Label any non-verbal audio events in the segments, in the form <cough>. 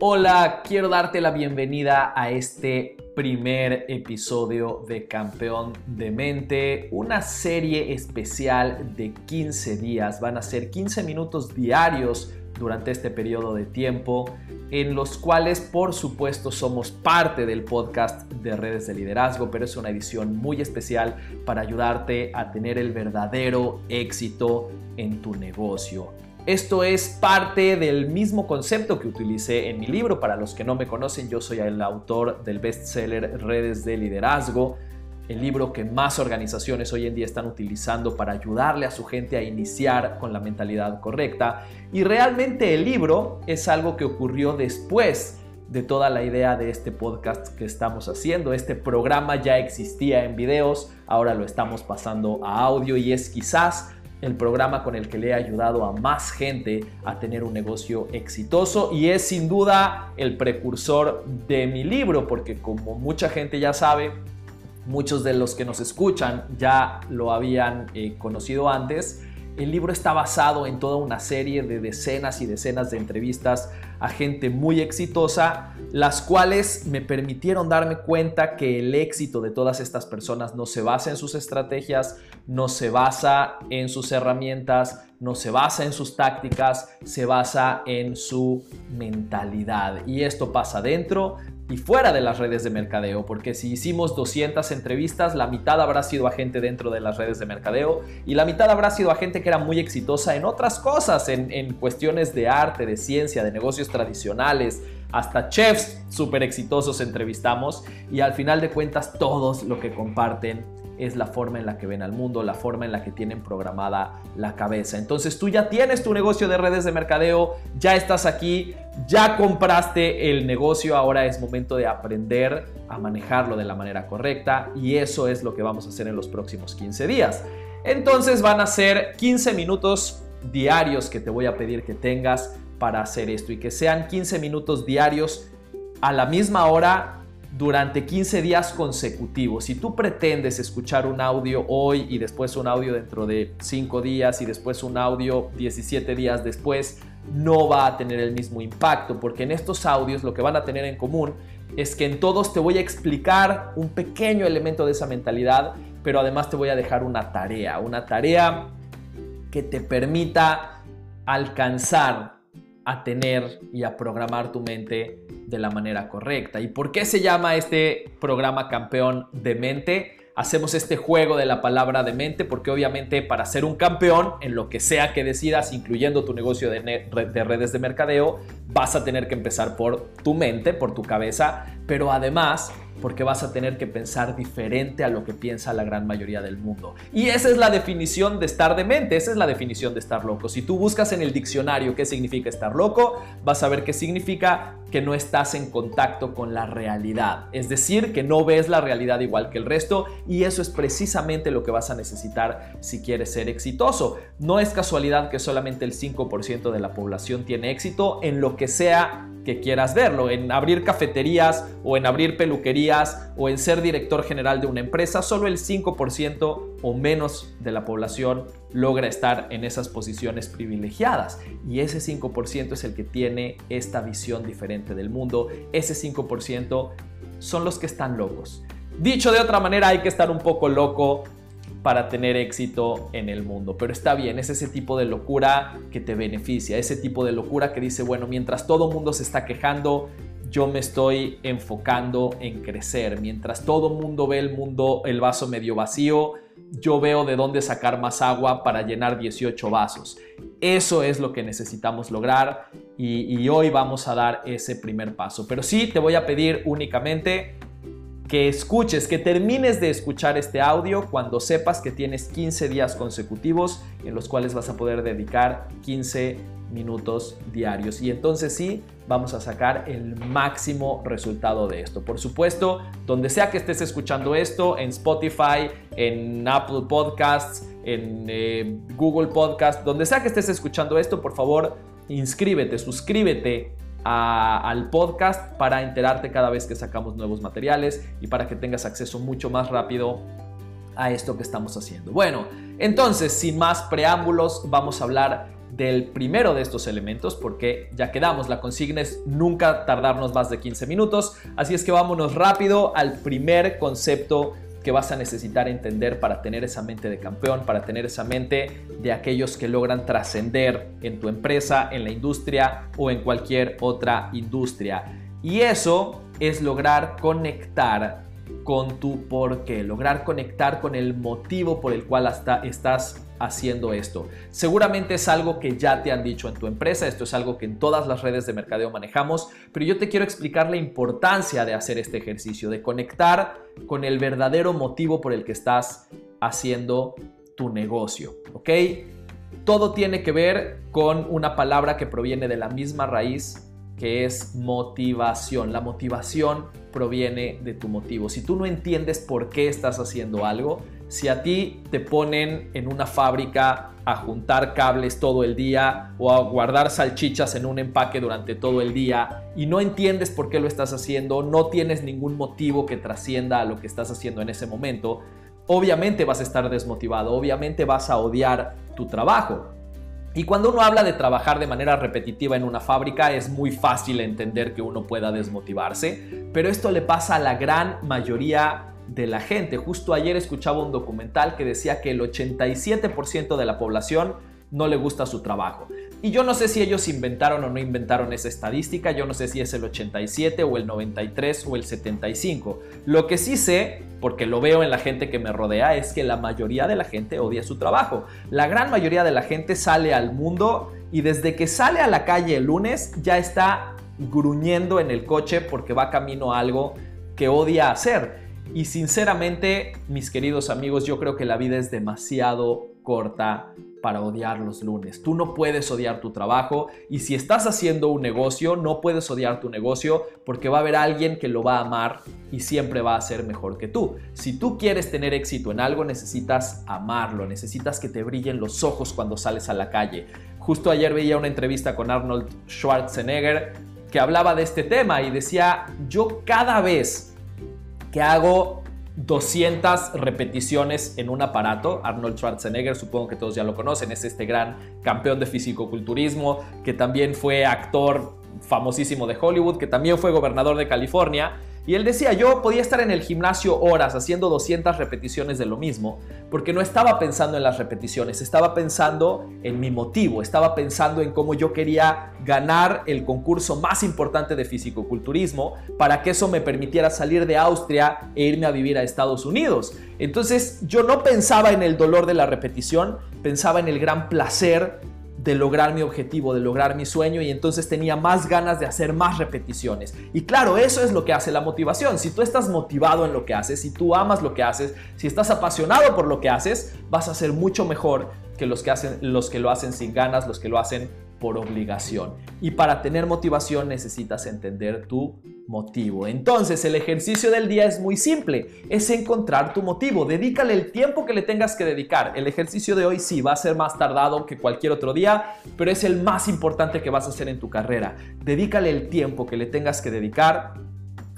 Hola, quiero darte la bienvenida a este primer episodio de Campeón de Mente, una serie especial de 15 días. Van a ser 15 minutos diarios durante este periodo de tiempo en los cuales por supuesto somos parte del podcast de redes de liderazgo, pero es una edición muy especial para ayudarte a tener el verdadero éxito en tu negocio. Esto es parte del mismo concepto que utilicé en mi libro. Para los que no me conocen, yo soy el autor del bestseller Redes de Liderazgo, el libro que más organizaciones hoy en día están utilizando para ayudarle a su gente a iniciar con la mentalidad correcta. Y realmente el libro es algo que ocurrió después de toda la idea de este podcast que estamos haciendo. Este programa ya existía en videos, ahora lo estamos pasando a audio y es quizás el programa con el que le he ayudado a más gente a tener un negocio exitoso y es sin duda el precursor de mi libro porque como mucha gente ya sabe, muchos de los que nos escuchan ya lo habían eh, conocido antes, el libro está basado en toda una serie de decenas y decenas de entrevistas a gente muy exitosa, las cuales me permitieron darme cuenta que el éxito de todas estas personas no se basa en sus estrategias, no se basa en sus herramientas, no se basa en sus tácticas, se basa en su mentalidad. Y esto pasa dentro y fuera de las redes de mercadeo, porque si hicimos 200 entrevistas, la mitad habrá sido a gente dentro de las redes de mercadeo y la mitad habrá sido a gente que era muy exitosa en otras cosas, en, en cuestiones de arte, de ciencia, de negocios tradicionales, hasta chefs súper exitosos entrevistamos y al final de cuentas todos lo que comparten es la forma en la que ven al mundo, la forma en la que tienen programada la cabeza. Entonces tú ya tienes tu negocio de redes de mercadeo, ya estás aquí, ya compraste el negocio, ahora es momento de aprender a manejarlo de la manera correcta y eso es lo que vamos a hacer en los próximos 15 días. Entonces van a ser 15 minutos diarios que te voy a pedir que tengas para hacer esto y que sean 15 minutos diarios a la misma hora durante 15 días consecutivos. Si tú pretendes escuchar un audio hoy y después un audio dentro de 5 días y después un audio 17 días después, no va a tener el mismo impacto, porque en estos audios lo que van a tener en común es que en todos te voy a explicar un pequeño elemento de esa mentalidad, pero además te voy a dejar una tarea, una tarea que te permita alcanzar a tener y a programar tu mente de la manera correcta. ¿Y por qué se llama este programa campeón de mente? Hacemos este juego de la palabra de mente porque obviamente para ser un campeón en lo que sea que decidas, incluyendo tu negocio de, de redes de mercadeo, vas a tener que empezar por tu mente, por tu cabeza, pero además porque vas a tener que pensar diferente a lo que piensa la gran mayoría del mundo. Y esa es la definición de estar demente, esa es la definición de estar loco. Si tú buscas en el diccionario qué significa estar loco, vas a ver qué significa que no estás en contacto con la realidad. Es decir, que no ves la realidad igual que el resto y eso es precisamente lo que vas a necesitar si quieres ser exitoso. No es casualidad que solamente el 5% de la población tiene éxito en lo que sea que quieras verlo, en abrir cafeterías o en abrir peluquerías o en ser director general de una empresa, solo el 5% o menos de la población logra estar en esas posiciones privilegiadas. Y ese 5% es el que tiene esta visión diferente del mundo. Ese 5% son los que están locos. Dicho de otra manera, hay que estar un poco loco para tener éxito en el mundo. Pero está bien, es ese tipo de locura que te beneficia, ese tipo de locura que dice, bueno, mientras todo mundo se está quejando, yo me estoy enfocando en crecer. Mientras todo mundo ve el mundo, el vaso medio vacío, yo veo de dónde sacar más agua para llenar 18 vasos. Eso es lo que necesitamos lograr y, y hoy vamos a dar ese primer paso. Pero sí te voy a pedir únicamente que escuches, que termines de escuchar este audio cuando sepas que tienes 15 días consecutivos en los cuales vas a poder dedicar 15 minutos diarios. Y entonces sí, vamos a sacar el máximo resultado de esto. Por supuesto, donde sea que estés escuchando esto, en Spotify, en Apple Podcasts, en eh, Google Podcasts, donde sea que estés escuchando esto, por favor, inscríbete, suscríbete al podcast para enterarte cada vez que sacamos nuevos materiales y para que tengas acceso mucho más rápido a esto que estamos haciendo. Bueno, entonces, sin más preámbulos, vamos a hablar del primero de estos elementos porque ya quedamos, la consigna es nunca tardarnos más de 15 minutos, así es que vámonos rápido al primer concepto que vas a necesitar entender para tener esa mente de campeón, para tener esa mente de aquellos que logran trascender en tu empresa, en la industria o en cualquier otra industria. Y eso es lograr conectar con tu por qué, lograr conectar con el motivo por el cual hasta estás haciendo esto. Seguramente es algo que ya te han dicho en tu empresa, esto es algo que en todas las redes de mercadeo manejamos, pero yo te quiero explicar la importancia de hacer este ejercicio, de conectar con el verdadero motivo por el que estás haciendo tu negocio, ¿ok? Todo tiene que ver con una palabra que proviene de la misma raíz que es motivación. La motivación proviene de tu motivo. Si tú no entiendes por qué estás haciendo algo, si a ti te ponen en una fábrica a juntar cables todo el día o a guardar salchichas en un empaque durante todo el día y no entiendes por qué lo estás haciendo, no tienes ningún motivo que trascienda a lo que estás haciendo en ese momento, obviamente vas a estar desmotivado, obviamente vas a odiar tu trabajo. Y cuando uno habla de trabajar de manera repetitiva en una fábrica es muy fácil entender que uno pueda desmotivarse, pero esto le pasa a la gran mayoría de la gente. Justo ayer escuchaba un documental que decía que el 87% de la población no le gusta su trabajo. Y yo no sé si ellos inventaron o no inventaron esa estadística, yo no sé si es el 87 o el 93 o el 75. Lo que sí sé, porque lo veo en la gente que me rodea, es que la mayoría de la gente odia su trabajo. La gran mayoría de la gente sale al mundo y desde que sale a la calle el lunes ya está gruñendo en el coche porque va camino a algo que odia hacer. Y sinceramente, mis queridos amigos, yo creo que la vida es demasiado corta para odiar los lunes. Tú no puedes odiar tu trabajo y si estás haciendo un negocio, no puedes odiar tu negocio porque va a haber alguien que lo va a amar y siempre va a ser mejor que tú. Si tú quieres tener éxito en algo, necesitas amarlo, necesitas que te brillen los ojos cuando sales a la calle. Justo ayer veía una entrevista con Arnold Schwarzenegger que hablaba de este tema y decía, yo cada vez que hago 200 repeticiones en un aparato. Arnold Schwarzenegger, supongo que todos ya lo conocen, es este gran campeón de fisicoculturismo que también fue actor famosísimo de Hollywood, que también fue gobernador de California y él decía, yo podía estar en el gimnasio horas haciendo 200 repeticiones de lo mismo, porque no estaba pensando en las repeticiones, estaba pensando en mi motivo, estaba pensando en cómo yo quería ganar el concurso más importante de fisicoculturismo para que eso me permitiera salir de Austria e irme a vivir a Estados Unidos. Entonces yo no pensaba en el dolor de la repetición, pensaba en el gran placer de lograr mi objetivo, de lograr mi sueño y entonces tenía más ganas de hacer más repeticiones. Y claro, eso es lo que hace la motivación. Si tú estás motivado en lo que haces, si tú amas lo que haces, si estás apasionado por lo que haces, vas a ser mucho mejor que los que, hacen, los que lo hacen sin ganas, los que lo hacen por obligación. Y para tener motivación necesitas entender tu motivo. Entonces el ejercicio del día es muy simple, es encontrar tu motivo, dedícale el tiempo que le tengas que dedicar. El ejercicio de hoy sí va a ser más tardado que cualquier otro día, pero es el más importante que vas a hacer en tu carrera. Dedícale el tiempo que le tengas que dedicar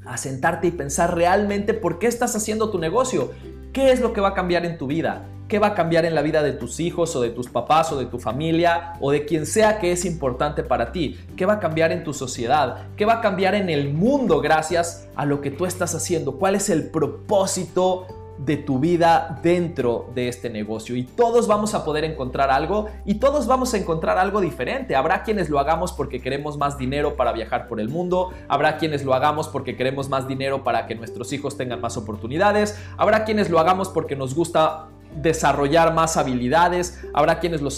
a sentarte y pensar realmente por qué estás haciendo tu negocio, qué es lo que va a cambiar en tu vida. ¿Qué va a cambiar en la vida de tus hijos o de tus papás o de tu familia o de quien sea que es importante para ti? ¿Qué va a cambiar en tu sociedad? ¿Qué va a cambiar en el mundo gracias a lo que tú estás haciendo? ¿Cuál es el propósito de tu vida dentro de este negocio y todos vamos a poder encontrar algo y todos vamos a encontrar algo diferente. Habrá quienes lo hagamos porque queremos más dinero para viajar por el mundo, habrá quienes lo hagamos porque queremos más dinero para que nuestros hijos tengan más oportunidades, habrá quienes lo hagamos porque nos gusta desarrollar más habilidades, habrá quienes lo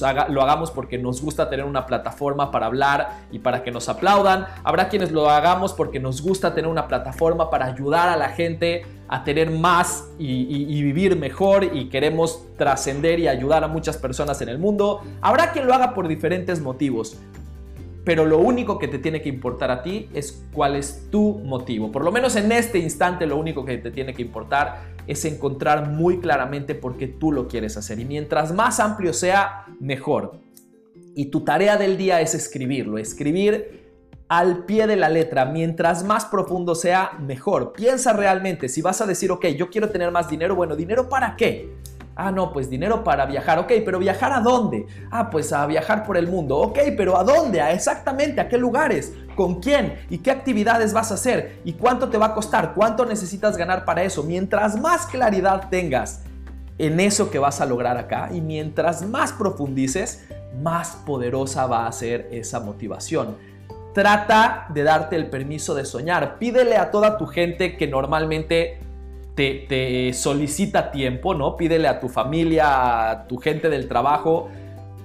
hagamos porque nos gusta tener una plataforma para hablar y para que nos aplaudan, habrá quienes lo hagamos porque nos gusta tener una plataforma para ayudar a la gente a tener más y vivir mejor y queremos trascender y ayudar a muchas personas en el mundo, habrá quien lo haga por diferentes motivos pero lo único que te tiene que importar a ti es cuál es tu motivo. Por lo menos en este instante lo único que te tiene que importar es encontrar muy claramente por qué tú lo quieres hacer. Y mientras más amplio sea, mejor. Y tu tarea del día es escribirlo, escribir al pie de la letra. Mientras más profundo sea, mejor. Piensa realmente, si vas a decir, ok, yo quiero tener más dinero, bueno, ¿dinero para qué? Ah, no, pues dinero para viajar. Ok, pero viajar a dónde? Ah, pues a viajar por el mundo. Ok, pero ¿a dónde? ¿A exactamente? ¿A qué lugares? ¿Con quién? ¿Y qué actividades vas a hacer? ¿Y cuánto te va a costar? ¿Cuánto necesitas ganar para eso? Mientras más claridad tengas en eso que vas a lograr acá y mientras más profundices, más poderosa va a ser esa motivación. Trata de darte el permiso de soñar. Pídele a toda tu gente que normalmente te, solicita tiempo, ¿no? Pídele a tu familia, a tu gente del trabajo,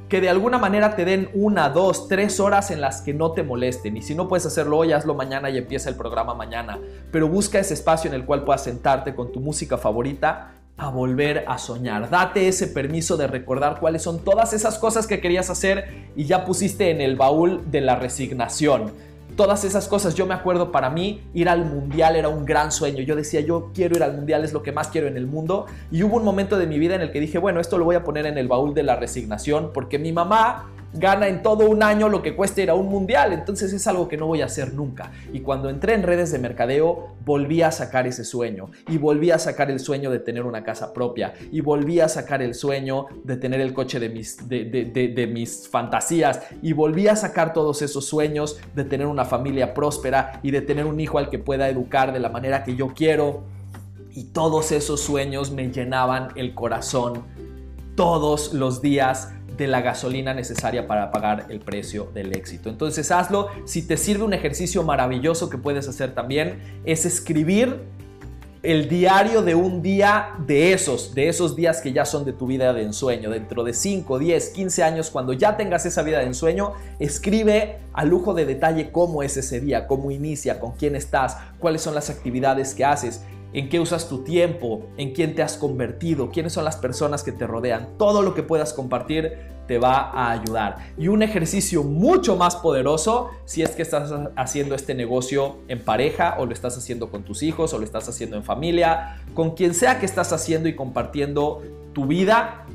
que de alguna manera te den una, dos, tres horas en las que no te molesten. Y si no puedes hacerlo hoy, hazlo mañana y empieza el programa mañana. Pero busca ese espacio en el cual puedas sentarte con tu música favorita a volver a soñar. Date ese permiso de recordar cuáles son todas esas cosas que querías hacer y ya pusiste en el baúl de la resignación todas esas cosas. Yo me acuerdo para mí ir al mundial era un gran sueño. Yo decía, yo quiero ir al mundial, es lo que más quiero en el mundo. Y hubo un momento de mi vida en el que dije, bueno, esto lo voy a poner en el baúl de la resignación porque mi mamá gana en todo un año lo que cuesta ir a un mundial, entonces es algo que no voy a hacer nunca. Y cuando entré en redes de mercadeo, volví a sacar ese sueño y volví a sacar el sueño de tener una casa propia y volví a sacar el sueño de tener el coche de mis, de, de mis fantasías y volví a sacar todos esos sueños de tener una familia próspera y de tener un hijo al que pueda educar de la manera que yo quiero. Y todos esos sueños me llenaban el corazón todos los días de la gasolina necesaria para pagar el precio del éxito. Entonces hazlo. Si te sirve un ejercicio maravilloso que puedes hacer también, es escribir el diario de un día de esos, de esos días que ya son de tu vida de ensueño. Dentro de 5, 10, 15 años, cuando ya tengas esa vida de ensueño, escribe a lujo de detalle cómo es ese día, cómo inicia, con quién estás, cuáles son las actividades que haces en qué usas tu tiempo, en quién te has convertido, quiénes son las personas que te rodean. Todo lo que puedas compartir te va a ayudar. Y un ejercicio mucho más poderoso si es que estás haciendo este negocio en pareja o lo estás haciendo con tus hijos o lo estás haciendo en familia, con quien sea que estás haciendo y compartiendo tu vida,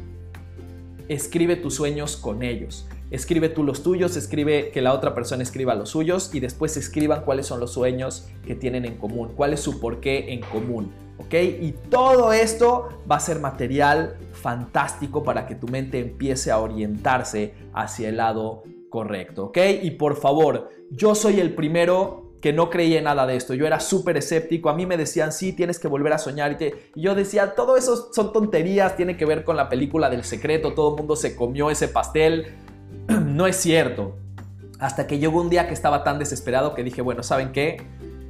escribe tus sueños con ellos. Escribe tú los tuyos, escribe que la otra persona escriba los suyos y después escriban cuáles son los sueños que tienen en común, cuál es su porqué en común. ¿Ok? Y todo esto va a ser material fantástico para que tu mente empiece a orientarse hacia el lado correcto. ¿Ok? Y por favor, yo soy el primero que no creía en nada de esto. Yo era súper escéptico. A mí me decían, sí, tienes que volver a soñar. Y, y, yo decía, todo eso son tonterías, tiene que ver con la película del secreto. Todo el mundo se comió ese pastel. <clears throat> no es cierto. Hasta que llegó un día que estaba tan desesperado que dije, bueno, ¿saben qué?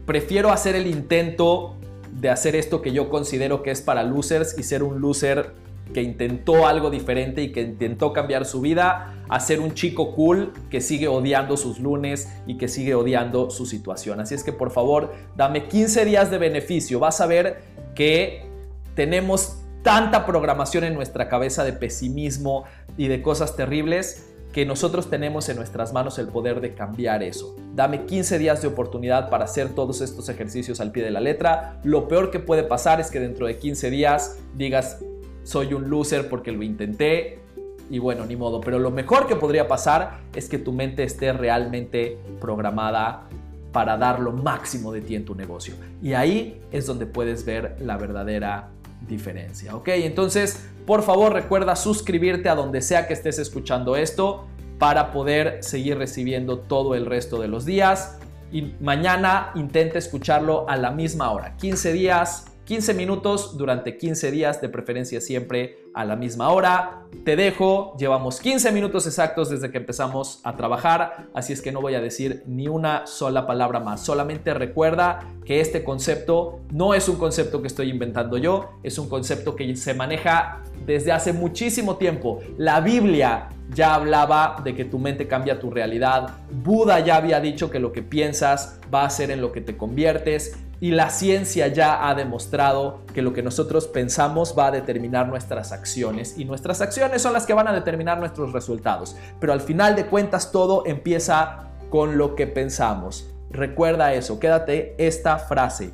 Prefiero hacer el intento de hacer esto que yo considero que es para losers y ser un loser que intentó algo diferente y que intentó cambiar su vida a ser un chico cool que sigue odiando sus lunes y que sigue odiando su situación. Así es que por favor, dame 15 días de beneficio. Vas a ver que tenemos tanta programación en nuestra cabeza de pesimismo y de cosas terribles que nosotros tenemos en nuestras manos el poder de cambiar eso. Dame 15 días de oportunidad para hacer todos estos ejercicios al pie de la letra. Lo peor que puede pasar es que dentro de 15 días digas, soy un loser porque lo intenté y bueno, ni modo. Pero lo mejor que podría pasar es que tu mente esté realmente programada para dar lo máximo de ti en tu negocio. Y ahí es donde puedes ver la verdadera diferencia. ¿Ok? Entonces, por favor, recuerda suscribirte a donde sea que estés escuchando esto para poder seguir recibiendo todo el resto de los días. Y mañana intenta escucharlo a la misma hora, 15 días 15 minutos durante 15 días, de preferencia siempre a la misma hora. Te dejo, llevamos 15 minutos exactos desde que empezamos a trabajar, así es que no voy a decir ni una sola palabra más. Solamente recuerda que este concepto no es un concepto que estoy inventando yo, es un concepto que se maneja desde hace muchísimo tiempo. La Biblia ya hablaba de que tu mente cambia tu realidad. Buda ya había dicho que lo que piensas va a ser en lo que te conviertes y la ciencia ya ha demostrado que lo que nosotros pensamos va a determinar nuestras acciones y nuestras acciones son las que van a determinar nuestros resultados. Pero al final de cuentas todo empieza con lo que pensamos. Recuerda eso, quédate esta frase.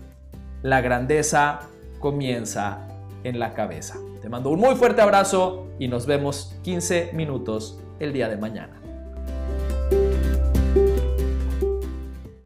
La grandeza comienza en la cabeza. Te mando un muy fuerte abrazo y nos vemos 15 minutos el día de mañana.